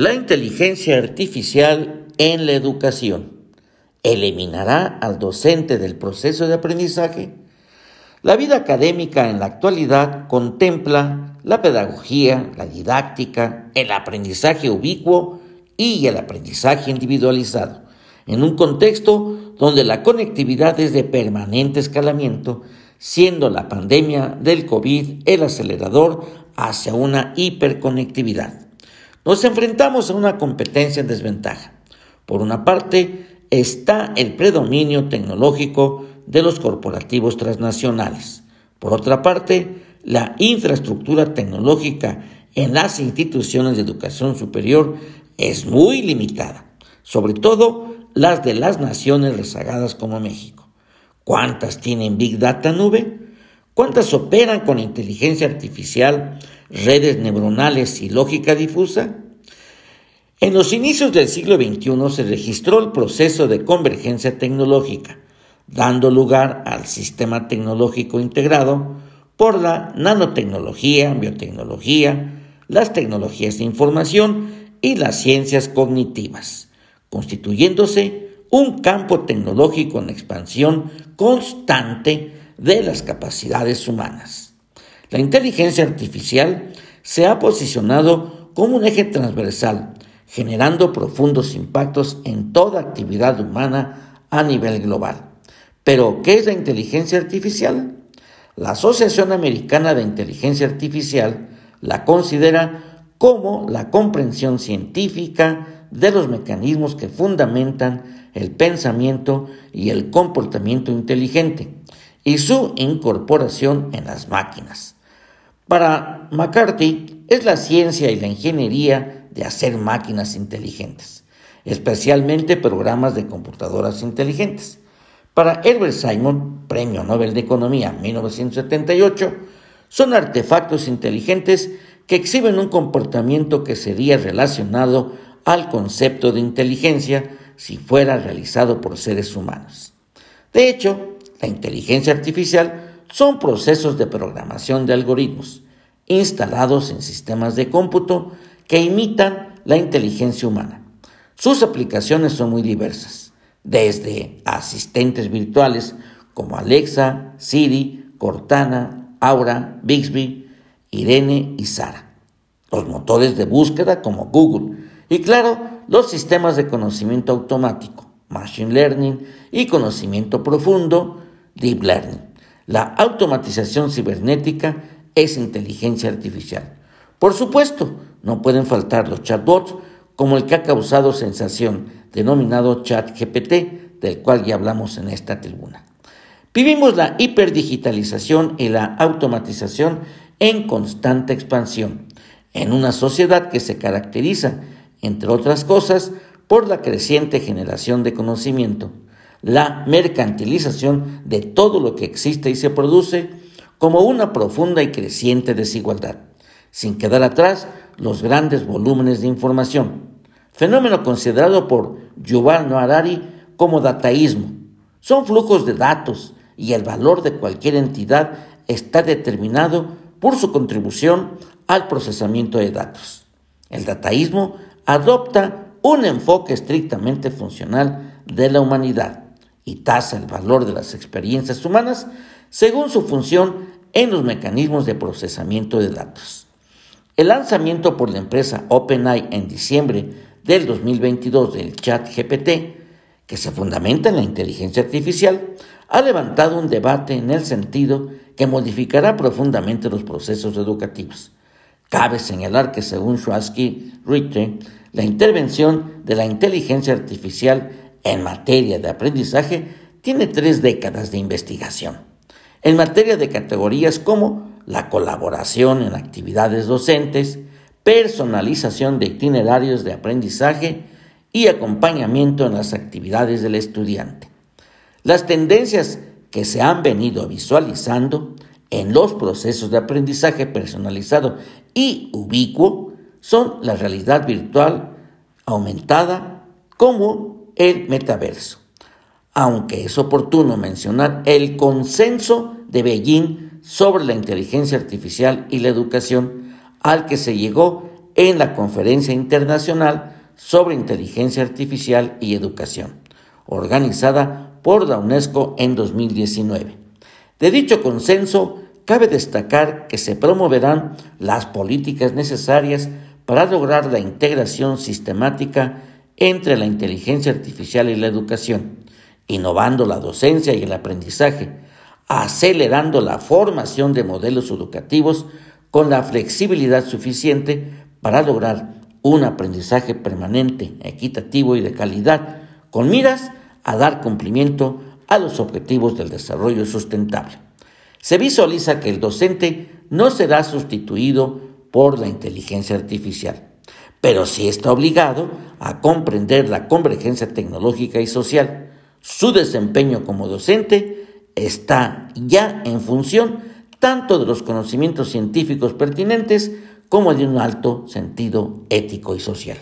La inteligencia artificial en la educación eliminará al docente del proceso de aprendizaje. La vida académica en la actualidad contempla la pedagogía, la didáctica, el aprendizaje ubicuo y el aprendizaje individualizado, en un contexto donde la conectividad es de permanente escalamiento, siendo la pandemia del COVID el acelerador hacia una hiperconectividad nos enfrentamos a una competencia en desventaja. Por una parte, está el predominio tecnológico de los corporativos transnacionales. Por otra parte, la infraestructura tecnológica en las instituciones de educación superior es muy limitada, sobre todo las de las naciones rezagadas como México. ¿Cuántas tienen Big Data nube? ¿Cuántas operan con inteligencia artificial redes neuronales y lógica difusa? En los inicios del siglo XXI se registró el proceso de convergencia tecnológica, dando lugar al sistema tecnológico integrado por la nanotecnología, biotecnología, las tecnologías de información y las ciencias cognitivas, constituyéndose un campo tecnológico en expansión constante de las capacidades humanas. La inteligencia artificial se ha posicionado como un eje transversal, generando profundos impactos en toda actividad humana a nivel global. Pero, ¿qué es la inteligencia artificial? La Asociación Americana de Inteligencia Artificial la considera como la comprensión científica de los mecanismos que fundamentan el pensamiento y el comportamiento inteligente y su incorporación en las máquinas. Para McCarthy es la ciencia y la ingeniería de hacer máquinas inteligentes, especialmente programas de computadoras inteligentes. Para Herbert Simon, Premio Nobel de Economía 1978, son artefactos inteligentes que exhiben un comportamiento que sería relacionado al concepto de inteligencia si fuera realizado por seres humanos. De hecho, la inteligencia artificial son procesos de programación de algoritmos instalados en sistemas de cómputo que imitan la inteligencia humana. Sus aplicaciones son muy diversas, desde asistentes virtuales como Alexa, Siri, Cortana, Aura, Bixby, Irene y Sara, los motores de búsqueda como Google y claro, los sistemas de conocimiento automático, Machine Learning y conocimiento profundo, Deep Learning. La automatización cibernética es inteligencia artificial. Por supuesto, no pueden faltar los chatbots como el que ha causado sensación, denominado ChatGPT, del cual ya hablamos en esta tribuna. Vivimos la hiperdigitalización y la automatización en constante expansión, en una sociedad que se caracteriza, entre otras cosas, por la creciente generación de conocimiento, la mercantilización de todo lo que existe y se produce como una profunda y creciente desigualdad, sin quedar atrás los grandes volúmenes de información, fenómeno considerado por Yuval Noah Harari como dataísmo. Son flujos de datos y el valor de cualquier entidad está determinado por su contribución al procesamiento de datos. El dataísmo adopta un enfoque estrictamente funcional de la humanidad y tasa el valor de las experiencias humanas según su función en los mecanismos de procesamiento de datos. El lanzamiento por la empresa OpenAI en diciembre del 2022 del chat GPT, que se fundamenta en la inteligencia artificial, ha levantado un debate en el sentido que modificará profundamente los procesos educativos. Cabe señalar que según Schwarzschild Richter, la intervención de la inteligencia artificial en materia de aprendizaje tiene tres décadas de investigación. En materia de categorías como la colaboración en actividades docentes, personalización de itinerarios de aprendizaje y acompañamiento en las actividades del estudiante. Las tendencias que se han venido visualizando en los procesos de aprendizaje personalizado y ubicuo son la realidad virtual aumentada como el metaverso. Aunque es oportuno mencionar el consenso de Beijing sobre la inteligencia artificial y la educación al que se llegó en la Conferencia Internacional sobre Inteligencia Artificial y Educación, organizada por la UNESCO en 2019. De dicho consenso, cabe destacar que se promoverán las políticas necesarias para lograr la integración sistemática entre la inteligencia artificial y la educación, innovando la docencia y el aprendizaje, acelerando la formación de modelos educativos con la flexibilidad suficiente para lograr un aprendizaje permanente, equitativo y de calidad, con miras a dar cumplimiento a los objetivos del desarrollo sustentable. Se visualiza que el docente no será sustituido por la inteligencia artificial pero sí está obligado a comprender la convergencia tecnológica y social. Su desempeño como docente está ya en función tanto de los conocimientos científicos pertinentes como de un alto sentido ético y social.